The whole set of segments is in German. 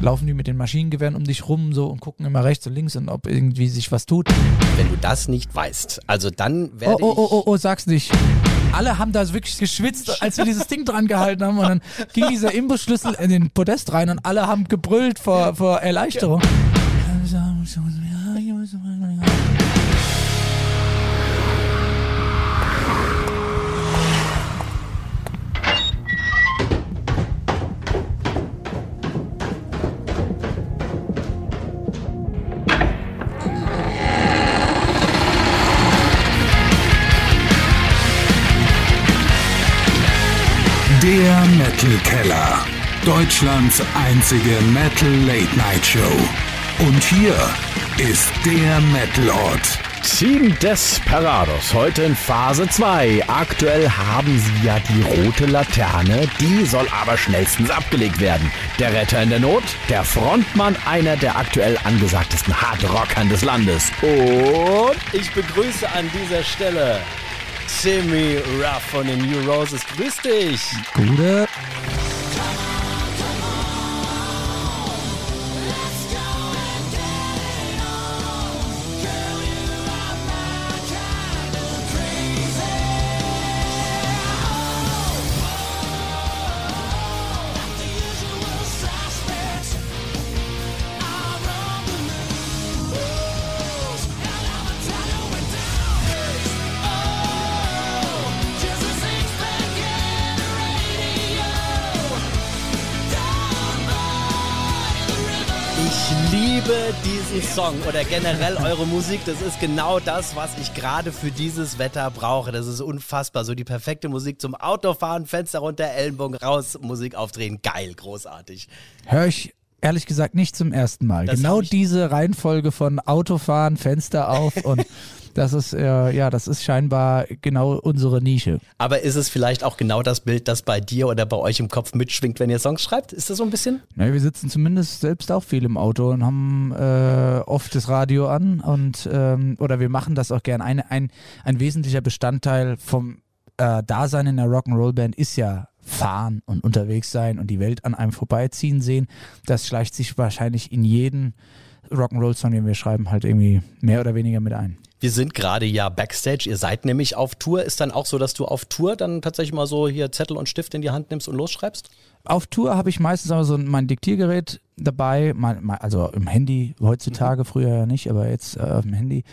laufen die mit den Maschinengewehren um dich rum so und gucken immer rechts und links und ob irgendwie sich was tut. Wenn du das nicht weißt, also dann Oh, werde oh, oh, ich... oh, oh, sag's nicht. Alle haben da wirklich geschwitzt, als wir dieses Ding dran gehalten haben und dann ging dieser Imbusschlüssel in den Podest rein und alle haben gebrüllt vor, vor Erleichterung. Der Keller. Deutschlands einzige Metal Late Night Show. Und hier ist der Metalort. Team Desperados, heute in Phase 2. Aktuell haben sie ja die rote Laterne, die soll aber schnellstens abgelegt werden. Der Retter in der Not, der Frontmann einer der aktuell angesagtesten Hardrockern des Landes. Und Ich begrüße an dieser Stelle Timmy Ruff von den New Roses. Grüß dich! Gute. Song oder generell eure Musik. Das ist genau das, was ich gerade für dieses Wetter brauche. Das ist unfassbar. So die perfekte Musik zum Autofahren, Fenster runter, Ellenbogen raus, Musik aufdrehen. Geil, großartig. Höre ich ehrlich gesagt nicht zum ersten Mal. Das genau diese Reihenfolge von Autofahren, Fenster auf und das ist, äh, ja, das ist scheinbar genau unsere Nische. Aber ist es vielleicht auch genau das Bild, das bei dir oder bei euch im Kopf mitschwingt, wenn ihr Songs schreibt? Ist das so ein bisschen? Ja, wir sitzen zumindest selbst auch viel im Auto und haben äh, oft das Radio an und ähm, oder wir machen das auch gern. Ein, ein, ein wesentlicher Bestandteil vom äh, Dasein in der Rock'n'Roll-Band ist ja fahren und unterwegs sein und die Welt an einem vorbeiziehen sehen. Das schleicht sich wahrscheinlich in jeden Rock'n'Roll-Song, den wir schreiben, halt irgendwie mehr oder weniger mit ein. Wir sind gerade ja backstage. Ihr seid nämlich auf Tour. Ist dann auch so, dass du auf Tour dann tatsächlich mal so hier Zettel und Stift in die Hand nimmst und losschreibst? Auf Tour habe ich meistens aber so mein Diktiergerät dabei, mein, mein, also im Handy heutzutage, früher ja nicht, aber jetzt äh, auf dem Handy.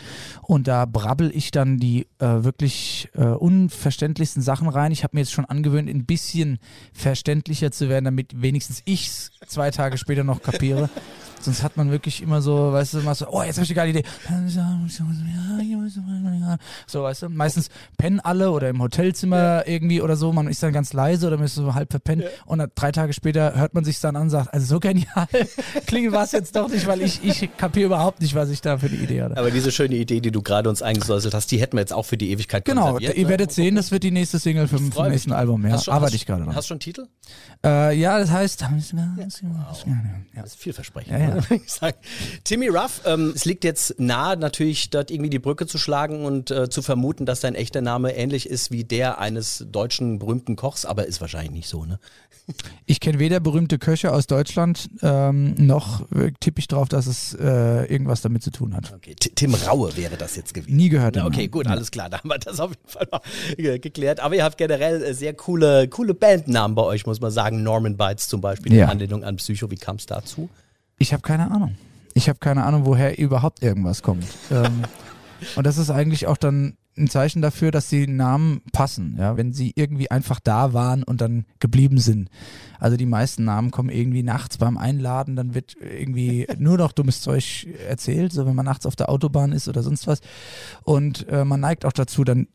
Und da brabbel ich dann die äh, wirklich äh, unverständlichsten Sachen rein. Ich habe mir jetzt schon angewöhnt, ein bisschen verständlicher zu werden, damit wenigstens ich's zwei Tage später noch kapiere. Sonst hat man wirklich immer so, weißt du, mal so, oh, jetzt habe ich eine geile Idee. So, weißt du, meistens pennen alle oder im Hotelzimmer irgendwie oder so, man ist dann ganz leise oder man ist so halb verpennt und dann drei Tage später hört man sich dann an und sagt, also so genial klingen war es jetzt doch nicht, weil ich, ich kapiere überhaupt nicht, was ich da für eine Idee hatte. Aber diese schöne Idee, die du gerade uns eingesäuselt hast, die hätten wir jetzt auch für die Ewigkeit Genau, ihr ne? werdet sehen, das wird die nächste Single vom, vom nächsten mich. Album. Ja, Hast schon- arbeite hast- ich gerade dran. Hast du schon einen Titel? Äh, ja, das heißt. Ja. Das ist vielversprechend, Ja, ja. Timmy Ruff, ähm, es liegt jetzt nahe, natürlich dort irgendwie die Brücke zu schlagen und äh, zu vermuten, dass dein echter Name ähnlich ist wie der eines deutschen berühmten Kochs, aber ist wahrscheinlich nicht so, ne? Ich kenne weder berühmte Köche aus Deutschland, ähm, noch äh, tippe ich drauf, dass es äh, irgendwas damit zu tun hat. Okay, Tim Raue wäre das jetzt gewesen. Nie gehört. Na, okay, gut, Ja. alles klar, da haben wir das auf jeden Fall mal ge- geklärt. Aber ihr habt generell äh, sehr coole, coole Bandnamen bei euch, muss man sagen. Norman Bites zum Beispiel, in Ja. Anlehnung an Psycho. Wie kam es dazu? Ich habe keine Ahnung. Ich habe keine Ahnung, woher überhaupt irgendwas kommt. ähm, und das ist eigentlich auch dann ein Zeichen dafür, dass die Namen passen, ja, wenn sie irgendwie einfach da waren und dann geblieben sind. Also die meisten Namen kommen irgendwie nachts beim Einladen, dann wird irgendwie nur noch dummes Zeug erzählt, so wenn man nachts auf der Autobahn ist oder sonst was. Und äh, man neigt auch dazu, dann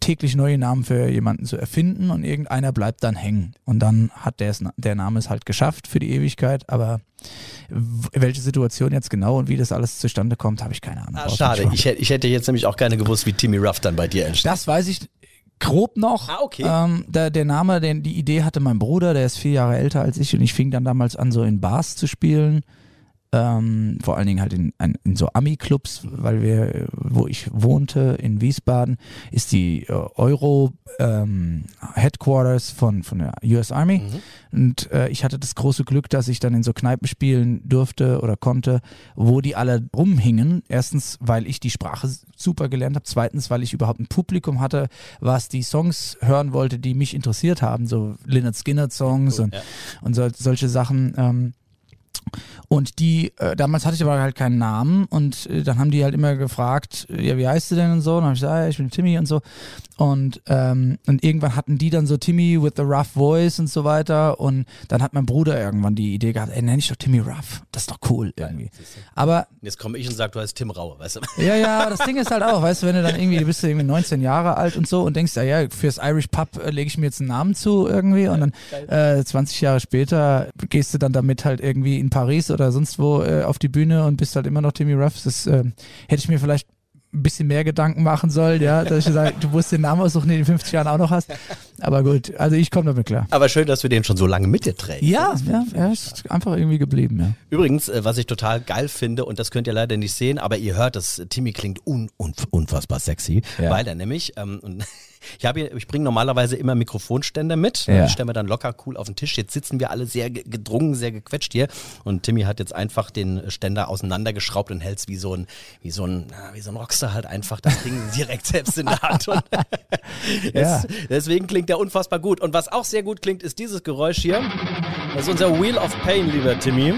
täglich neue Namen für jemanden zu erfinden und irgendeiner bleibt dann hängen. Und dann hat der, der Name es halt geschafft für die Ewigkeit, aber welche Situation jetzt genau und wie das alles zustande kommt, habe ich keine Ahnung. Ah, schade, ich, ich hätte jetzt nämlich auch gerne gewusst, wie Timmy Ruff dann bei dir entsteht. Das weiß ich grob noch. Ah, okay. Ähm, der, der Name, den, die Idee hatte mein Bruder, der ist vier Jahre älter als ich und ich fing dann damals an, so in Bars zu spielen. Ähm, vor allen Dingen halt in, in so Ami-Clubs, weil wir, wo ich wohnte in Wiesbaden, ist die äh, Euro ähm, Headquarters von, von der US Army. Mhm. Und äh, ich hatte das große Glück, dass ich dann in so Kneipen spielen durfte oder konnte, wo die alle rumhingen. Erstens, weil ich die Sprache super gelernt habe. Zweitens, weil ich überhaupt ein Publikum hatte, was die Songs hören wollte, die mich interessiert haben. So Lynyrd Skinner Songs cool, und, ja. und so, solche Sachen. Ähm, und die, äh, damals hatte ich aber halt keinen Namen und äh, dann haben die halt immer gefragt, ja, wie heißt du denn und so? Und dann habe ich gesagt, ja, ich bin Timmy und so. Und, ähm, und irgendwann hatten die dann so Timmy with the rough voice und so weiter. Und dann hat mein Bruder irgendwann die Idee gehabt, ey, nenn ich doch Timmy Ruff. Das ist doch cool irgendwie. Aber. Jetzt komme ich und sage, du heißt Tim Raue, weißt du? Ja, ja, das Ding ist halt auch, weißt du, wenn du dann irgendwie, du bist irgendwie 19 Jahre alt und so und denkst, ja, ja, fürs Irish Pub äh, lege ich mir jetzt einen Namen zu irgendwie und dann äh, 20 Jahre später gehst du dann damit halt irgendwie in Paris oder sonst wo äh, auf die Bühne und bist halt immer noch Timmy Ruff. Das äh, hätte ich mir vielleicht ein bisschen mehr Gedanken machen soll, ja, dass ich sage, du musst den Namen aussuchen, den du in 50 Jahren auch noch hast. Aber gut, also ich komme damit klar. Aber schön, dass du den schon so lange mit dir trägst. Ja, ja, er ist einfach irgendwie geblieben, ja. Übrigens, äh, was ich total geil finde, und das könnt ihr leider nicht sehen, aber ihr hört, dass Timmy klingt un, un, unfassbar sexy, ja. weil er nämlich, ähm, ich habe ich bringe normalerweise immer Mikrofonständer mit. Ja. Die stellen wir dann locker cool auf den Tisch. Jetzt sitzen wir alle sehr gedrungen, sehr gequetscht hier. Und Timmy hat jetzt einfach den Ständer auseinandergeschraubt und hält es wie so ein, wie so ein, wie so ein Rockstar halt einfach das Ding direkt selbst in der Hand. Ja. deswegen klingt der unfassbar gut. Und was auch sehr gut klingt, ist dieses Geräusch hier. Das ist unser Wheel of Pain, lieber Timmy.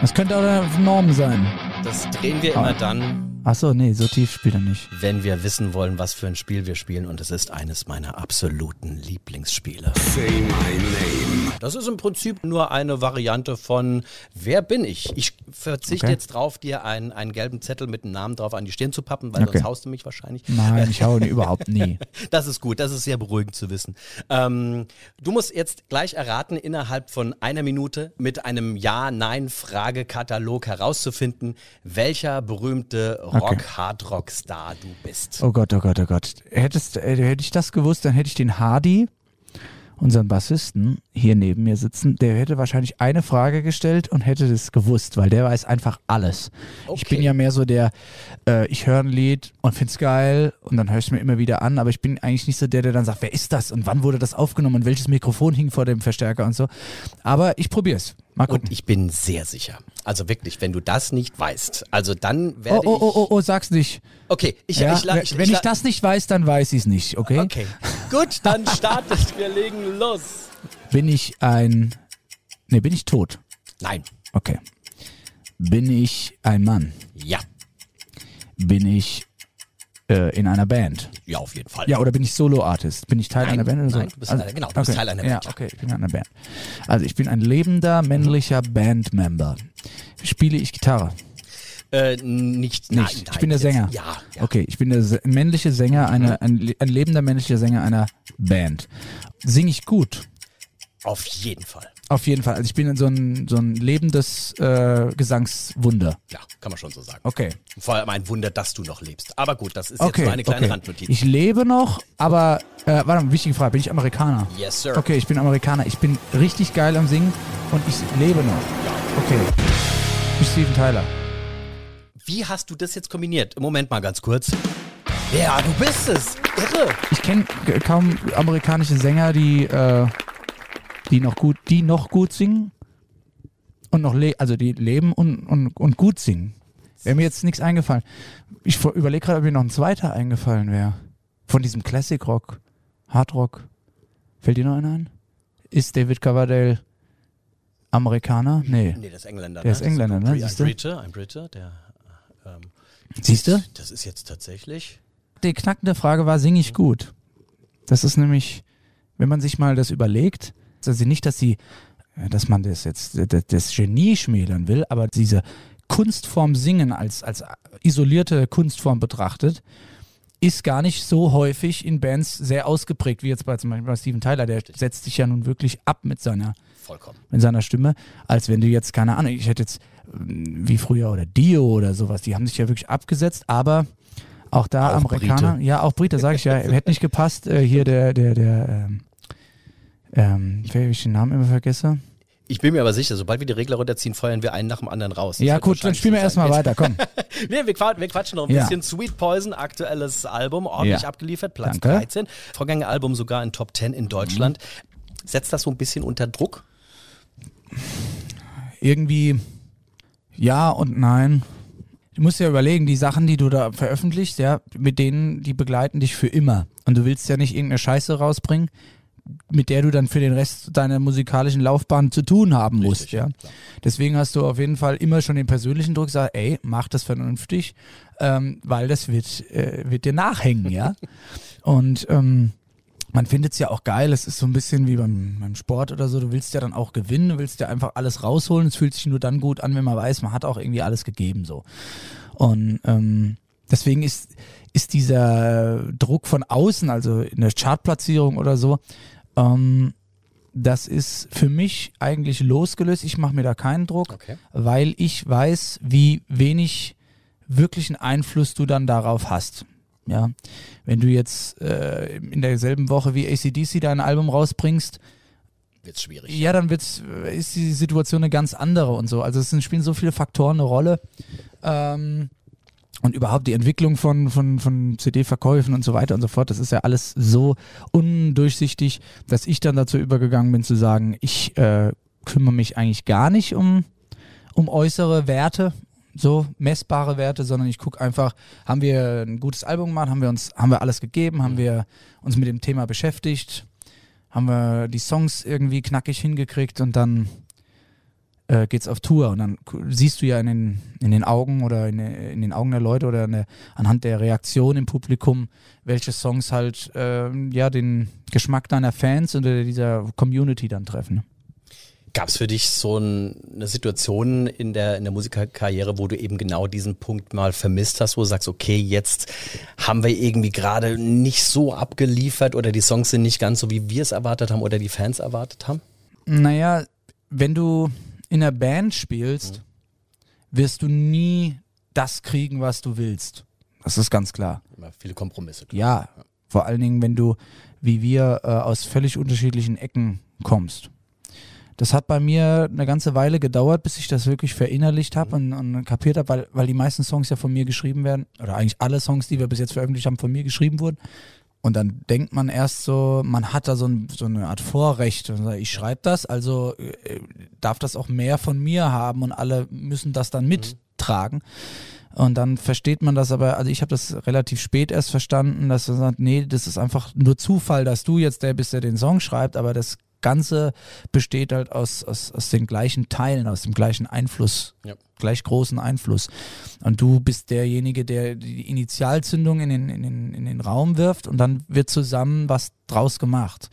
Das könnte auch der Norm sein. Das drehen wir immer dann, Achso, nee, so tief spielt er nicht. Wenn wir wissen wollen, was für ein Spiel wir spielen und es ist eines meiner absoluten Lieblingsspiele. Say my name. Das ist im Prinzip nur eine Variante von Wer bin ich? Ich verzichte okay. jetzt drauf, dir einen, einen gelben Zettel mit einem Namen drauf an die Stirn zu pappen, weil okay. sonst haust du mich wahrscheinlich. Nein, ich hau überhaupt nie. Das ist gut, das ist sehr beruhigend zu wissen. Ähm, du musst jetzt gleich erraten, innerhalb von einer Minute mit einem Ja-Nein-Fragekatalog herauszufinden, welcher berühmte Rock, okay. Hardrock-Star du bist. Oh Gott, oh Gott, oh Gott. Hättest, äh, hätte ich das gewusst, dann hätte ich den Hardy, unseren Bassisten, hier neben mir sitzen. Der hätte wahrscheinlich eine Frage gestellt und hätte das gewusst, weil der weiß einfach alles. Okay. Ich bin ja mehr so der, äh, ich höre ein Lied und finde es geil und dann höre ich es mir immer wieder an, aber ich bin eigentlich nicht so der, der dann sagt, wer ist das und wann wurde das aufgenommen und welches Mikrofon hing vor dem Verstärker und so. Aber ich probiere es. Mal gucken. Und ich bin sehr sicher. Also wirklich, wenn du das nicht weißt, also dann werde oh, oh, oh, oh, oh, sag's nicht. Okay, ich, ja, ich, ich, ich Wenn ich, das nicht weiß, dann weiß ich es nicht, okay? Okay. Gut, dann startet. Wir legen los. Bin ich ein. Ne, bin ich tot? Nein. Okay. Bin ich ein Mann? Ja. Bin ich äh, in einer Band? Ja, auf jeden Fall. Ja, oder bin ich Solo-Artist? Bin ich Teil nein, einer Band oder so? Nein, du bist also, genau, du okay. bist Teil einer Band. Ja, okay, ich bin in einer Band. Also ich bin ein lebender männlicher Bandmember. Spiele ich Gitarre? Äh, nicht, nicht. Nein, ich bin der Sänger. Ja, ja, Okay, ich bin der männliche Sänger, einer, ein, ein lebender männlicher Sänger einer Band. Singe ich gut? Auf jeden Fall. Auf jeden Fall. Also ich bin so ein, so ein lebendes äh, Gesangswunder. Ja, kann man schon so sagen. Okay. Vor allem ein Wunder, dass du noch lebst. Aber gut, das ist okay, jetzt nur eine kleine okay. Randnotiz. Ich lebe noch, aber äh, warte mal, wichtige Frage, bin ich Amerikaner? Yes, sir. Okay, ich bin Amerikaner. Ich bin richtig geil am Singen und ich lebe noch. Ja. Okay. Ich bin Steven Tyler. Wie hast du das jetzt kombiniert? Moment mal ganz kurz. Ja, du bist es. Irre. Ich kenne kaum amerikanische Sänger, die äh, die noch gut, die noch gut singen und noch le also die leben und, und, und gut singen. Wäre mir jetzt nichts eingefallen. Ich überlege gerade, ob mir noch ein zweiter eingefallen wäre. Von diesem Classic Rock, Hard Rock. Fällt dir noch einer ein? Ist David Coverdale Amerikaner? Nee. Nee, der ist Engländer. Der ne? ist Engländer, ne? Ein Brite, ein Brite, der. Ähm, Siehst du? Das ist jetzt tatsächlich. Die knackende Frage war, singe ich gut? Das ist nämlich, wenn man sich mal das überlegt, also nicht, dass sie, äh, dass man das jetzt das, Genie schmälern will, aber diese Kunstform Singen als, als isolierte Kunstform betrachtet, ist gar nicht so häufig in Bands sehr ausgeprägt, wie jetzt bei zum Beispiel bei Steven Tyler, der setzt sich ja nun wirklich ab mit seiner, Vollkommen. mit seiner Stimme, als wenn du jetzt, keine Ahnung, ich hätte jetzt ähm, wie früher oder Dio oder sowas, die haben sich ja wirklich abgesetzt, aber auch da auch Amerikaner, Brite. ja, auch Brite, sage ich ja, hätte nicht gepasst, äh, hier der, der, der, ähm, ähm, ich den Namen immer vergesse. Ich bin mir aber sicher, sobald wir die Regler runterziehen, feuern wir einen nach dem anderen raus. Das Ja, gut, dann spielen wir erstmal weiter, komm. Nee, wir, quatschen, wir quatschen noch ein Ja. bisschen. Sweet Poison, aktuelles Album, ordentlich Ja. abgeliefert, Platz Danke. 13. Vorgängeralbum sogar in Top 10 in Deutschland. Setzt das so ein bisschen unter Druck? irgendwie ja und nein. Du musst ja überlegen, die Sachen, die du da veröffentlichst, ja, mit denen, die begleiten dich für immer. Und du willst ja nicht irgendeine Scheiße rausbringen, mit der du dann für den Rest deiner musikalischen Laufbahn zu tun haben musst, ja. Deswegen hast du auf jeden Fall immer schon den persönlichen Druck, sag, ey, mach das vernünftig, ähm, weil das wird, äh, wird dir nachhängen, ja. Und ähm, man findet es ja auch geil, es ist so ein bisschen wie beim, beim Sport oder so, du willst ja dann auch gewinnen, du willst ja einfach alles rausholen, es fühlt sich nur dann gut an, wenn man weiß, man hat auch irgendwie alles gegeben so. Und ähm, deswegen ist, ist dieser Druck von außen, also in der Chartplatzierung oder so, ähm, das ist für mich eigentlich losgelöst. Ich mache mir da keinen Druck, Okay. weil ich weiß, wie wenig wirklichen Einfluss du dann darauf hast. Ja, wenn du jetzt äh, in derselben Woche wie ACDC dein Album rausbringst, Wird's schwierig. ja, dann wird's, ist die Situation eine ganz andere und so. Also es sind, spielen so viele Faktoren eine Rolle. Ähm, und überhaupt die Entwicklung von, von, von CD-Verkäufen und so weiter und so fort, das ist ja alles so undurchsichtig, dass ich dann dazu übergegangen bin zu sagen, ich äh, kümmere mich eigentlich gar nicht um, um äußere Werte, so messbare Werte, sondern ich gucke einfach, haben wir ein gutes Album gemacht, haben wir uns, haben wir alles gegeben, haben wir uns mit dem Thema beschäftigt, haben wir die Songs irgendwie knackig hingekriegt und dann äh, geht's auf Tour und dann siehst du ja in den, in den Augen oder in, in den Augen der Leute oder der, anhand der Reaktion im Publikum, welche Songs halt ähm, ja den Geschmack deiner Fans oder dieser Community dann treffen. Gab es für dich so ein, eine Situation in der, in der Musikerkarriere, wo du eben genau diesen Punkt mal vermisst hast, wo du sagst, okay, jetzt haben wir irgendwie gerade nicht so abgeliefert oder die Songs sind nicht ganz so, wie wir es erwartet haben oder die Fans erwartet haben? Naja, wenn du in einer Band spielst, wirst du nie das kriegen, was du willst. Das ist ganz klar. Immer viele Kompromisse. Ja, vor allen Dingen, wenn du, wie wir, äh, aus völlig unterschiedlichen Ecken kommst. Das hat bei mir eine ganze Weile gedauert, bis ich das wirklich verinnerlicht habe und, und kapiert habe, weil, weil die meisten Songs ja von mir geschrieben werden, oder eigentlich alle Songs, die wir bis jetzt veröffentlicht haben, von mir geschrieben wurden. Und dann denkt man erst so, man hat da so, ein, so eine Art Vorrecht. Ich schreibe das, also äh, darf das auch mehr von mir haben und alle müssen das dann mittragen. Und dann versteht man das aber, also ich habe das relativ spät erst verstanden, dass man sagt, nee, das ist einfach nur Zufall, dass du jetzt der bist, der den Song schreibt, aber das Ganze besteht halt aus, aus, aus den gleichen Teilen, aus dem gleichen Einfluss, Ja. gleich großen Einfluss. Und du bist derjenige, der die Initialzündung in den, in den, in den Raum wirft und dann wird zusammen was draus gemacht.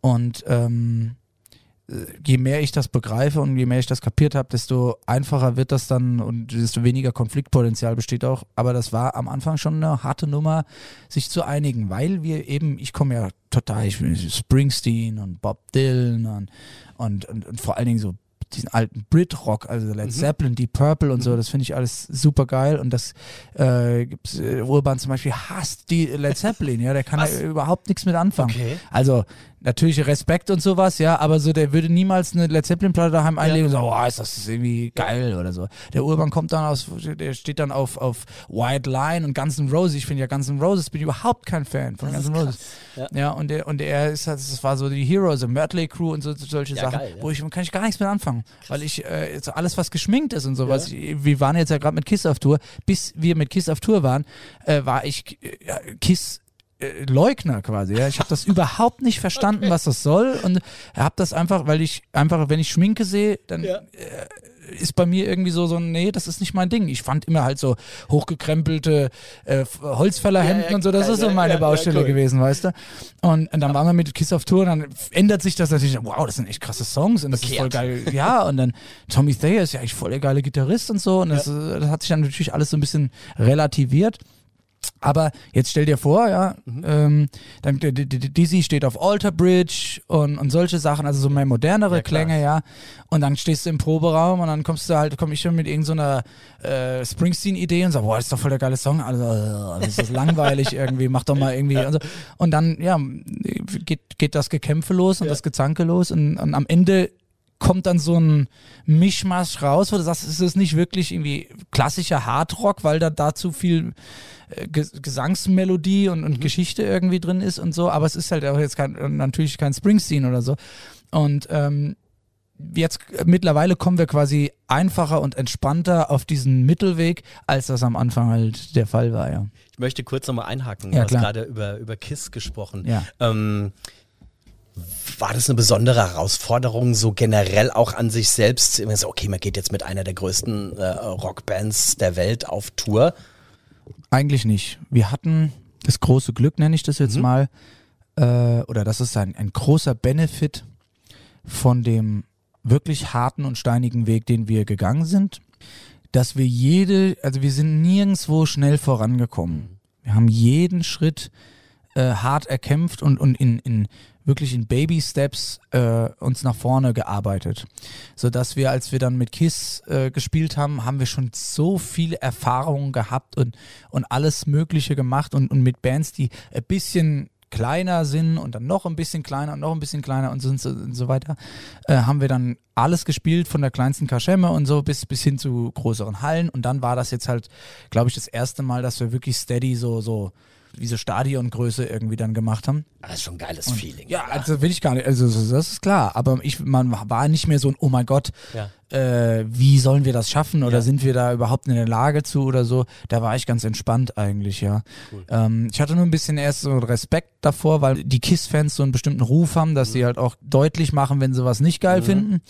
Und ähm, je mehr ich das begreife und je mehr ich das kapiert habe, desto einfacher wird das dann und desto weniger Konfliktpotenzial besteht auch. Aber das war am Anfang schon eine harte Nummer, sich zu einigen, weil wir eben, ich komme ja total, ich bin Springsteen und Bob Dylan und, und, und, und vor allen Dingen so diesen alten Brit-Rock, also Led Zeppelin, Deep Purple und so, das finde ich alles super geil und das äh, gibt's, äh, Urban zum Beispiel hasst die Led Zeppelin, ja, der kann Was? da überhaupt nichts mit anfangen. Okay. Also natürlich Respekt und sowas, ja, aber so der würde niemals eine Led Zeppelin Platte daheim einlegen und sagen, oh, ist das irgendwie geil oder so. Der Urban kommt dann aus, der steht dann auf auf White Line und Guns N' Roses. Ich finde ja Guns N' Roses bin ich überhaupt kein Fan von Guns N' Roses. Ja. Ja. und der und er ist halt, das war so die Heroes, so Mötley Crew und so solche Ja, Sachen, geil, ja. wo ich kann ich gar nichts mit anfangen, weil ich äh, jetzt alles was geschminkt ist und sowas. Ich, wir waren jetzt ja gerade mit Kiss auf Tour, bis wir mit Kiss auf Tour waren, äh, war ich äh, Kiss Leugner quasi. Ja. Ich habe das überhaupt nicht verstanden, was das soll und habe das einfach, weil ich einfach, wenn ich Schminke sehe, dann Ja. äh, ist bei mir irgendwie so so nee, das ist nicht mein Ding. Ich fand immer halt so hochgekrempelte äh, Holzfällerhemden Ja, ja, und so, das ist so meine Baustelle cool. gewesen, weißt du? Und, und dann waren wir mit Kiss auf Tour und dann ändert sich das natürlich, wow, das sind echt krasse Songs und das ist voll geil. Ja, und dann Tommy Thayer ist ja echt voll der geile Gitarrist und so und das, äh, das hat sich dann natürlich alles so ein bisschen relativiert. Aber jetzt stell dir vor, ja, ähm, dann Dizzy steht auf Alter Bridge und, und solche Sachen, also so mehr modernere Ja. Klänge, ja. Und dann stehst du im Proberaum und dann kommst du halt, komm ich schon mit irgendeiner so äh, Springsteen-Idee und sag, boah, das ist doch voll der geile Song, also äh, das ist langweilig irgendwie, mach doch mal irgendwie. Und, so. und dann, ja, geht, geht das Gekämpfe los und das Gezanke los und, und am Ende kommt dann so ein Mischmasch raus, wo du sagst, es ist nicht wirklich irgendwie klassischer Hardrock, weil da dazu viel äh, Gesangsmelodie und, und mhm. Geschichte irgendwie drin ist und so, aber es ist halt auch jetzt kein, natürlich kein Springsteen oder so. Und ähm, jetzt äh, mittlerweile kommen wir quasi einfacher und entspannter auf diesen Mittelweg, als das am Anfang halt der Fall war, ja. Ich möchte kurz nochmal einhaken. Ja, du hast gerade über, über KISS gesprochen. Ja. Ähm, war das eine besondere Herausforderung, so generell auch an sich selbst? Okay, man geht jetzt mit einer der größten äh, Rockbands der Welt auf Tour. Eigentlich nicht. Wir hatten das große Glück, nenne ich das jetzt mhm. mal, äh, oder das ist ein, ein großer Benefit von dem wirklich harten und steinigen Weg, den wir gegangen sind, dass wir jede, also wir sind nirgendwo schnell vorangekommen. Wir haben jeden Schritt äh, hart erkämpft und, und in, in wirklich in Baby Steps äh, uns nach vorne gearbeitet, so dass wir, als wir dann mit Kiss äh, gespielt haben, haben wir schon so viele Erfahrungen gehabt und und alles Mögliche gemacht und und mit Bands, die ein bisschen kleiner sind und dann noch ein bisschen kleiner und noch ein bisschen kleiner und so, und so, und so weiter, äh, haben wir dann alles gespielt, von der kleinsten Kaschemme und so bis, bis hin zu größeren Hallen. Und dann war das jetzt halt, glaube ich, das erste Mal, dass wir wirklich steady so, so wie so Stadiongröße irgendwie dann gemacht haben. Das ist schon ein geiles und, Feeling. Ja, also will ich gar nicht, also das ist klar, aber ich, man war nicht mehr so ein, oh mein Gott, ja. äh, wie sollen wir das schaffen oder ja. sind wir da überhaupt in der Lage zu oder so. Da war ich ganz entspannt eigentlich, ja. Cool. Ähm, ich hatte nur ein bisschen erst so Respekt davor, weil die KISS-Fans so einen bestimmten Ruf haben, dass mhm. sie halt auch deutlich machen, wenn sie was nicht geil mhm. finden.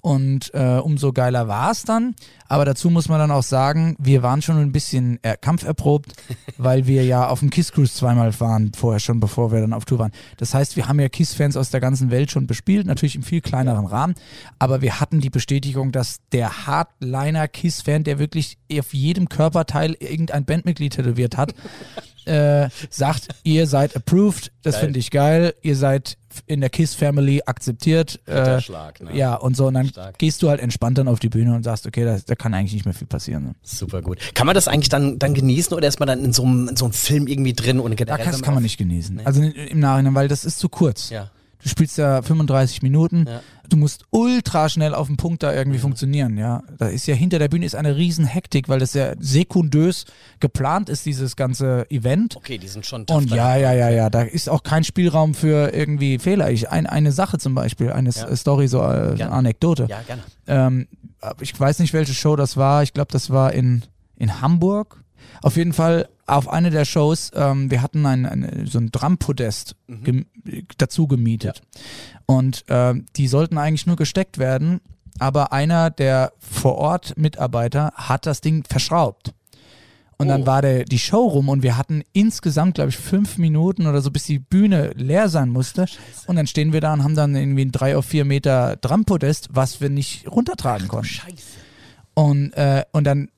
Und äh, umso geiler war es dann. Aber dazu muss man dann auch sagen, wir waren schon ein bisschen äh, kampferprobt, weil wir ja auf dem Kiss Cruise zweimal waren, vorher schon, bevor wir dann auf Tour waren. Das heißt, wir haben ja Kiss-Fans aus der ganzen Welt schon bespielt, natürlich im viel kleineren Rahmen. Aber wir hatten die Bestätigung, dass der Hardliner-Kiss-Fan, der wirklich auf jedem Körperteil irgendein Bandmitglied tätowiert hat, äh, sagt, ihr seid approved, das finde ich geil, ihr seid in der Kiss Family akzeptiert. Äh, Schlag, ne? Ja, und so. Und dann Stark. gehst du halt entspannt dann auf die Bühne und sagst, okay, da, da kann eigentlich nicht mehr viel passieren. Ne? Super gut. Kann man das eigentlich dann, dann genießen oder ist man dann in so einem, in so einem Film irgendwie drin und generell? Ja, das kann man nicht genießen. Nee. Also im Nachhinein, weil das ist zu kurz. Ja. Du spielst ja 35 Minuten. Ja. Du musst ultra schnell auf den Punkt da irgendwie mhm. funktionieren, ja. Da ist ja hinter der Bühne ist eine riesen Hektik, weil das ja sekundös geplant ist, dieses ganze Event. Okay, die sind schon tough Und ja, ja, ja, ja, da ist auch kein Spielraum für irgendwie Fehler. Ich, ein, eine Sache zum Beispiel, eine ja. Story, so äh, eine Anekdote. Ja, gerne. Ähm, ich weiß nicht, welche Show das war. Ich glaube, das war in, in Hamburg. Auf jeden Fall auf eine der Shows, ähm, wir hatten ein, ein, so ein Drumpodest mhm. dazu gemietet. Ja. Und ähm, die sollten eigentlich nur gesteckt werden, aber einer der vor Ort Mitarbeiter hat das Ding verschraubt. Und oh. dann war der, die Show rum und wir hatten insgesamt, glaube ich, fünf Minuten oder so, bis die Bühne leer sein musste. Scheiße. Und dann stehen wir da und haben dann irgendwie ein drei auf vier Meter Drumpodest, was wir nicht runtertragen konnten. Scheiße. Und, äh, und dann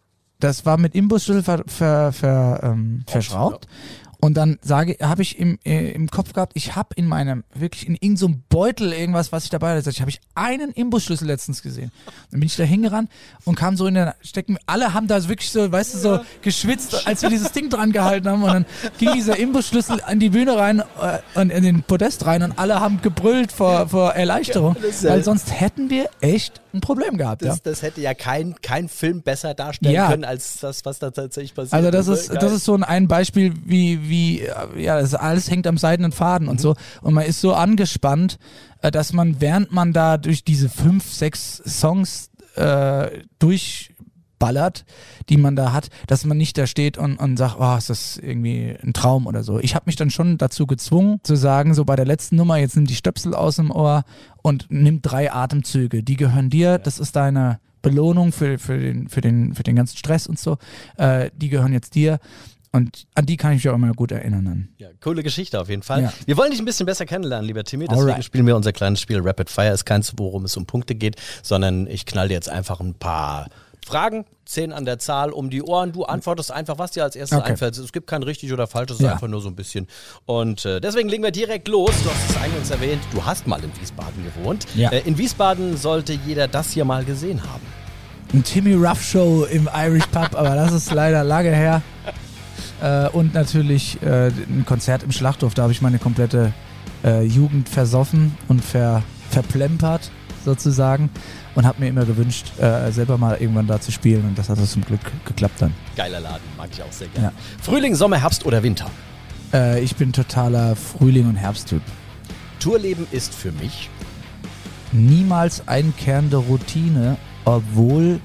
das war mit Imbusschlüssel ver, ver, ver, ähm, verschraubt. Und dann sage, habe ich im, äh, im Kopf gehabt, ich habe in meinem, wirklich in irgendeinem so Beutel irgendwas, was ich dabei hatte. Ich habe ich einen Imbusschlüssel letztens gesehen. Dann bin ich da hingerannt und kam so in der Stecken. Alle haben da wirklich so, weißt du, so geschwitzt, als wir dieses Ding dran gehalten haben. Und dann ging dieser Imbusschlüssel an die Bühne rein äh, und in den Podest rein und alle haben gebrüllt vor, vor Erleichterung. Weil sonst hätten wir echt ein Problem gehabt. Das, ja. das hätte ja kein, kein Film besser darstellen ja. können, als das, was da tatsächlich passiert. Also das ist, das ist so ein Beispiel, wie, wie, ja, das alles hängt am seidenen Faden mhm. und so. Und man ist so angespannt, äh, dass man, während man da durch diese fünf, sechs Songs äh, durchballert, die man da hat, dass man nicht da steht und, und sagt, oh, ist das irgendwie ein Traum oder so. Ich habe mich dann schon dazu gezwungen zu sagen, so bei der letzten Nummer, jetzt nimm die Stöpsel aus dem Ohr und nimm drei Atemzüge. Die gehören dir, das ist deine Belohnung für, für, den, für, den, für den ganzen Stress und so. Äh, die gehören jetzt dir. Und an die kann ich mich auch immer gut erinnern. Ja, coole Geschichte auf jeden Fall. Ja. Wir wollen dich ein bisschen besser kennenlernen, lieber Timmy. Deswegen Alright. spielen wir unser kleines Spiel Rapid Fire. Ist keins, worum es um Punkte geht, sondern ich knall dir jetzt einfach ein paar Fragen, zehn an der Zahl um die Ohren. Du antwortest einfach, was dir als erstes okay. einfällt. Es gibt kein richtig oder falsch, es ist ja. einfach nur so ein bisschen. Und äh, deswegen legen wir direkt los. Du hast es eingangs erwähnt, du hast mal in Wiesbaden gewohnt. Ja. Äh, in Wiesbaden sollte jeder das hier mal gesehen haben. Ein Timmy Ruff Show im Irish Pub, aber das ist leider lange her. Äh, und natürlich äh, ein Konzert im Schlachthof. Da habe ich meine komplette äh, Jugend versoffen und ver, verplempert. Sozusagen und habe mir immer gewünscht, äh, selber mal irgendwann da zu spielen und das hat zum Glück geklappt dann. Geiler Laden, mag ich auch sehr gerne. Ja. Frühling, Sommer, Herbst oder Winter? Äh, ich bin totaler Frühling- und Herbsttyp. Tourleben ist für mich niemals einkehrende Routine, obwohl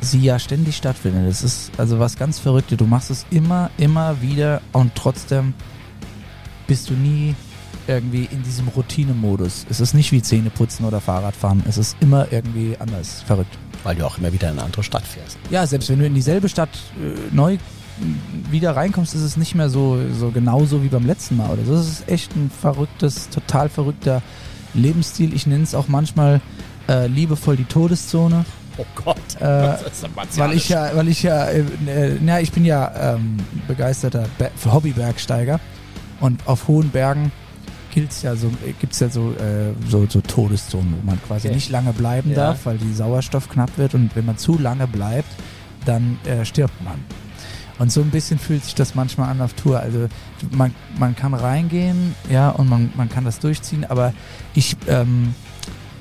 sie ja ständig stattfindet. Das ist also was ganz Verrücktes. Du machst es immer, immer wieder und trotzdem bist du nie irgendwie in diesem Routinemodus. Es ist nicht wie Zähneputzen oder Fahrradfahren. Es ist immer irgendwie anders. Verrückt. Weil du auch immer wieder in eine andere Stadt fährst. Ja, selbst wenn du in dieselbe Stadt äh, neu wieder reinkommst, ist es nicht mehr so, so genauso wie beim letzten Mal. Oder so. Das ist echt ein verrücktes, total verrückter Lebensstil. Ich nenne es auch manchmal äh, liebevoll die Todeszone. Oh Gott, äh, weil ich ja, weil ich ja, äh, äh, na, ich bin ja ähm, begeisterter Be Hobbybergsteiger und auf hohen Bergen gilt's ja so, gibt's ja so, äh, so, so Todeszonen, wo man quasi okay. nicht lange bleiben ja. darf, weil die Sauerstoff knapp wird und wenn man zu lange bleibt, dann äh, stirbt man. Und so ein bisschen fühlt sich das manchmal an auf Tour. Also man, man kann reingehen, ja, und man, man kann das durchziehen, aber ich, ähm,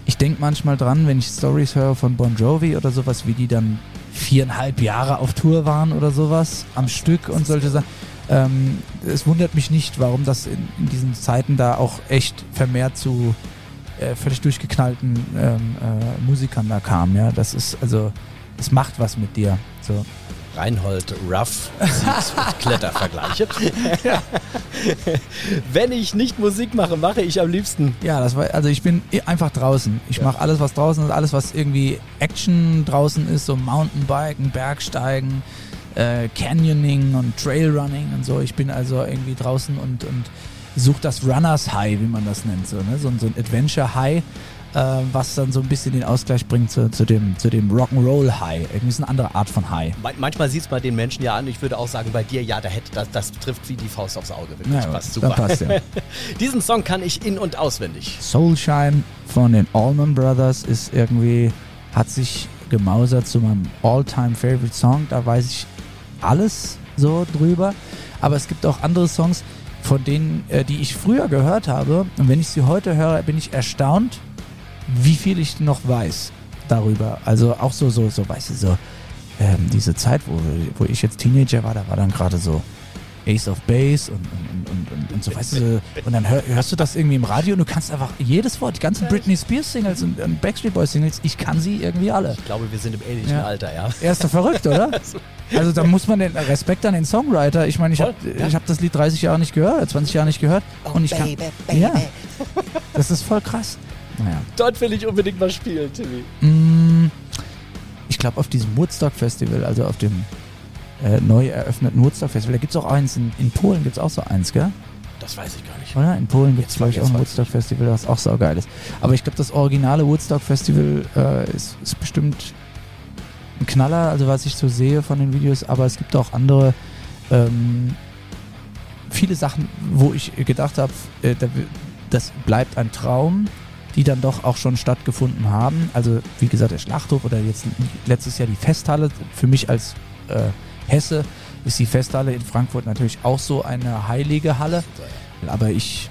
ich denke manchmal dran, wenn ich Stories höre von Bon Jovi oder sowas, wie die dann viereinhalb Jahre auf Tour waren oder sowas am Stück und solche Sachen. Ähm, es wundert mich nicht, warum das in, in diesen Zeiten da auch echt vermehrt zu äh, völlig durchgeknallten ähm, äh, Musikern da kam. Ja, das ist also, es macht was mit dir. So. Reinhold Ruff Klettervergleiche. Wenn ich nicht Musik mache, mache ich am liebsten. Ja, das war, also ich bin einfach draußen. Ich ja. mache alles, was draußen ist, alles, was irgendwie Action draußen ist, so Mountainbiken, Bergsteigen, äh, Canyoning und Trailrunning und so. Ich bin also irgendwie draußen und, und suche das Runners High, wie man das nennt, so, ne? so, so ein Adventure High äh, was dann so ein bisschen den Ausgleich bringt zu, zu dem, zu dem Rock'n'Roll High. Irgendwie ist eine andere Art von High. Manchmal sieht es bei den Menschen ja an. Ich würde auch sagen, bei dir, ja, da hätte, das, das trifft wie die Faust aufs Auge. Wirklich, ja, passt super. Passt, ja. Diesen Song kann ich in- und auswendig. Soulshine von den Allman Brothers ist irgendwie, hat sich gemausert zu meinem All-Time Favorite Song. Da weiß ich alles so drüber. Aber es gibt auch andere Songs, von denen, äh, die ich früher gehört habe. Und wenn ich sie heute höre, bin ich erstaunt, wie viel ich noch weiß darüber. Also auch so, so, so, weißt du, so ähm, diese Zeit, wo, wo ich jetzt Teenager war, da war dann gerade so Ace of Base und, und, und, und, und so, weißt du, und dann hör, hörst du das irgendwie im Radio und du kannst einfach jedes Wort, die ganzen Britney Spears Singles und, und Backstreet Boys Singles, ich kann sie irgendwie alle. Ich glaube, wir sind im ähnlichen ja. Alter, ja. Er ist doch verrückt, oder? Also da muss man den Respekt an den Songwriter. Ich meine, ich habe ja. hab das Lied 30 Jahre nicht gehört, 20 Jahre nicht gehört oh, und ich baby, kann, baby. ja, das ist voll krass. Naja. Dort will ich unbedingt mal spielen, Timmy. Mm, ich glaube, auf diesem Woodstock Festival, also auf dem äh, neu eröffneten Woodstock Festival, da gibt es auch eins, in, in Polen gibt es auch so eins, gell? Das weiß ich gar nicht. Oder? In Polen gibt es, glaube ich, auch ein Woodstock Festival, das auch so geil ist. Aber ich glaube, das originale Woodstock Festival äh, ist, ist bestimmt ein Knaller, also was ich so sehe von den Videos, aber es gibt auch andere ähm, viele Sachen, wo ich gedacht habe, äh, das bleibt ein Traum die dann doch auch schon stattgefunden haben. Also wie gesagt, der Schlachthof oder jetzt letztes Jahr die Festhalle. Für mich als äh, Hesse ist die Festhalle in Frankfurt natürlich auch so eine heilige Halle. Aber ich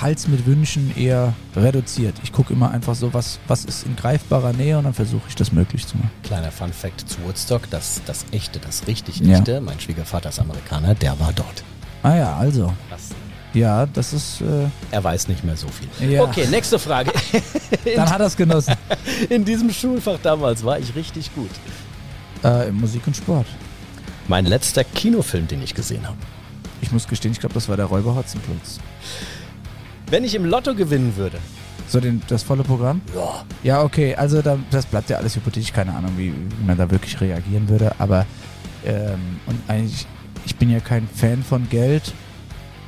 halte es mit Wünschen eher reduziert. Ich gucke immer einfach so, was, was ist in greifbarer Nähe und dann versuche ich das möglich zu machen. Kleiner Fun Fact zu Woodstock, das, das echte, das richtig echte, ja. mein Schwiegervater ist Amerikaner, der war dort. Ah ja, also. Das ja, das ist. Äh er weiß nicht mehr so viel. Ja. Okay, nächste Frage. Dann hat er es genossen. In diesem Schulfach damals war ich richtig gut. Äh, Musik und Sport. Mein letzter Kinofilm, den ich gesehen habe. Ich muss gestehen, ich glaube, das war der Räuber Hotzenplotz. Wenn ich im Lotto gewinnen würde. So den, das volle Programm? Ja. Ja, okay, also da, das bleibt ja alles hypothetisch, keine Ahnung, wie, wie man da wirklich reagieren würde, aber ähm, und eigentlich, ich bin ja kein Fan von Geld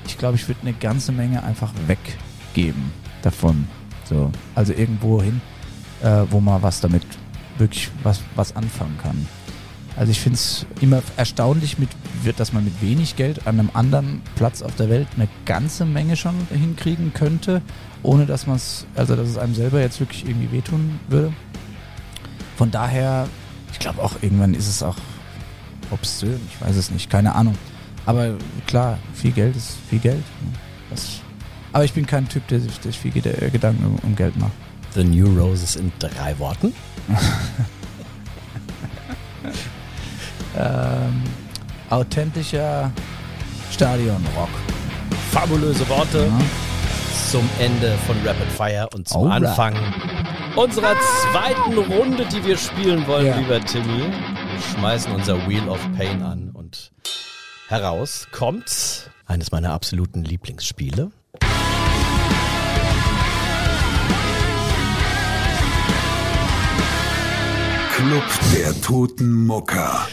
ich glaube, ich würde eine ganze Menge einfach weggeben davon. So, also irgendwo hin, äh, wo man was damit wirklich was, was anfangen kann. Also ich finde es immer erstaunlich, mit, dass man mit wenig Geld an einem anderen Platz auf der Welt eine ganze Menge schon hinkriegen könnte, ohne dass man es, also dass es einem selber jetzt wirklich irgendwie wehtun würde. Von daher, ich glaube auch irgendwann ist es auch obszön, ich weiß es nicht, keine Ahnung. Aber klar, viel Geld ist viel Geld. Das, aber ich bin kein Typ, der sich, der viel Gedanken um Geld macht. The New Roses in drei Worten? ähm, authentischer Stadionrock. Fabulöse Worte ja. zum Ende von Rapid Fire und zum Alright. Anfang unserer zweiten Runde, die wir spielen wollen, ja. lieber Timmy. Wir schmeißen unser Wheel of Pain an und heraus kommt eines meiner absoluten Lieblingsspiele. Club der Toten Mucker.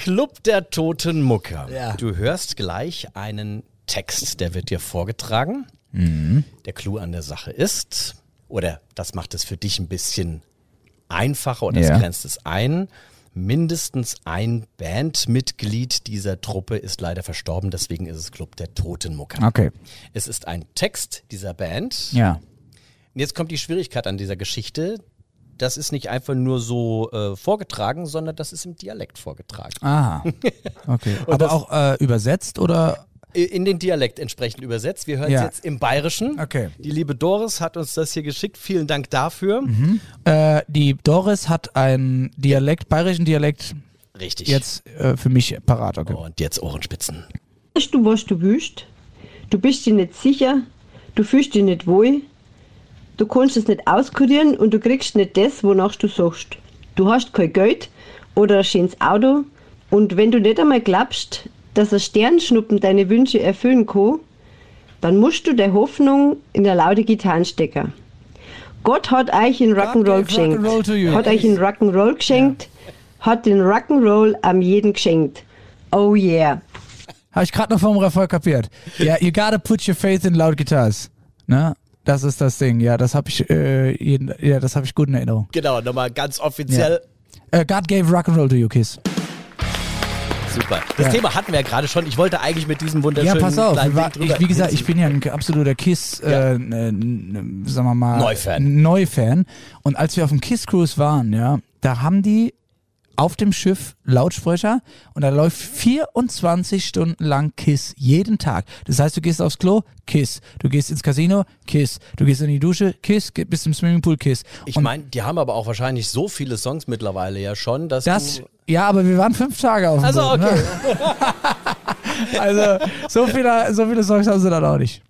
Club der Toten Mucker. Ja. Du hörst gleich einen Text, der wird dir vorgetragen. Mhm. Der Clou an der Sache ist, oder das macht es für dich ein bisschen einfacher oder ja. das grenzt es ein. Mindestens ein Bandmitglied dieser Truppe ist leider verstorben, deswegen ist es Club der Totenmucker. Okay. Es ist ein Text dieser Band. Ja. Und jetzt kommt die Schwierigkeit an dieser Geschichte das ist nicht einfach nur so äh, vorgetragen, sondern das ist im Dialekt vorgetragen. Aha. Okay. Aber auch äh, übersetzt oder? In den Dialekt entsprechend übersetzt. Wir hören es ja. jetzt im Bayerischen. Okay. Die liebe Doris hat uns das hier geschickt. Vielen Dank dafür. Mhm. Äh, die Doris hat einen Dialekt, bayerischen Dialekt. Richtig. Jetzt äh, für mich parat. Okay. Und jetzt Ohrenspitzen. Weißt du, was du willst? Du bist dir nicht sicher. Du fühlst dich nicht wohl. Du kannst es nicht auskurieren und du kriegst nicht das, wonach du suchst. Du hast kein Geld oder ein schönes Auto und wenn du nicht einmal glaubst, dass ein Sternschnuppen deine Wünsche erfüllen kann, dann musst du der Hoffnung in der laute Gitarre stecken. Gott hat euch in Rock'n'Roll geschenkt. Rock hat euch in Rock'n'Roll geschenkt, ja. hat den Rock'n'Roll am jeden geschenkt. Oh yeah. Habe ich gerade noch vom Refrain kapiert. Ja, yeah, you gotta put your faith in loud guitars. Ne? Das ist das Ding, ja, das habe ich, äh, jeden, ja, das habe ich gut in Erinnerung. Genau, nochmal ganz offiziell. Ja. Uh, God gave rock and roll to you, Kiss. Super. Das ja. Thema hatten wir ja gerade schon. Ich wollte eigentlich mit diesem wunderschönen Ja, pass auf. War, ich, wie gesagt, ich bin ja ein absoluter Kiss, ja. äh, sagen wir mal, Neufan. Neufan. Und als wir auf dem Kiss Cruise waren, ja, da haben die auf dem Schiff Lautsprecher und da läuft 24 Stunden lang Kiss jeden Tag. Das heißt, du gehst aufs Klo, Kiss. Du gehst ins Casino, Kiss. Du gehst in die Dusche, Kiss. Bist im Swimmingpool, Kiss. Ich meine, die haben aber auch wahrscheinlich so viele Songs mittlerweile ja schon, dass das, du Ja, aber wir waren fünf Tage auf dem Also Boot, okay. Ne? also so viele, so viele Songs haben sie dann auch nicht.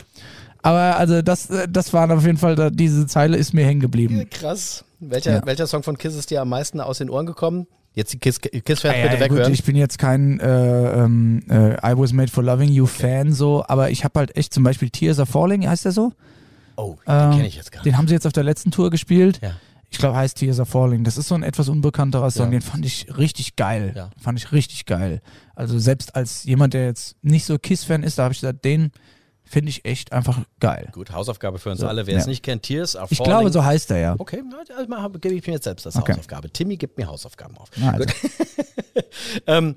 Aber also das, das waren auf jeden Fall, diese Zeile ist mir hängen geblieben. Krass. Welcher, ja. welcher Song von Kiss ist dir am meisten aus den Ohren gekommen? Jetzt die Kiss, Kiss Fans ja, bitte ja, weghören. Gut, ich bin jetzt kein äh, ähm, äh, I Was Made for Loving You Fan so, aber ich habe halt echt zum Beispiel Tears Are Falling, heißt der so? Oh, den ähm, kenne ich jetzt gar nicht. Den haben sie jetzt auf der letzten Tour gespielt. Ja. Ich glaube, heißt Tears Are Falling. Das ist so ein etwas unbekannterer Song. Ja. Den fand ich richtig geil. Ja. Fand ich richtig geil. Also selbst als jemand, der jetzt nicht so Kiss-Fan ist, da habe ich gesagt, den Finde ich echt einfach geil. Gut, Hausaufgabe für uns so, alle. Wer ja. es nicht kennt, Tears are Ich glaube, so heißt er ja. Okay, also gebe ich mir jetzt selbst das okay. Hausaufgabe. Timmy gibt mir Hausaufgaben auf. Na, also. ähm,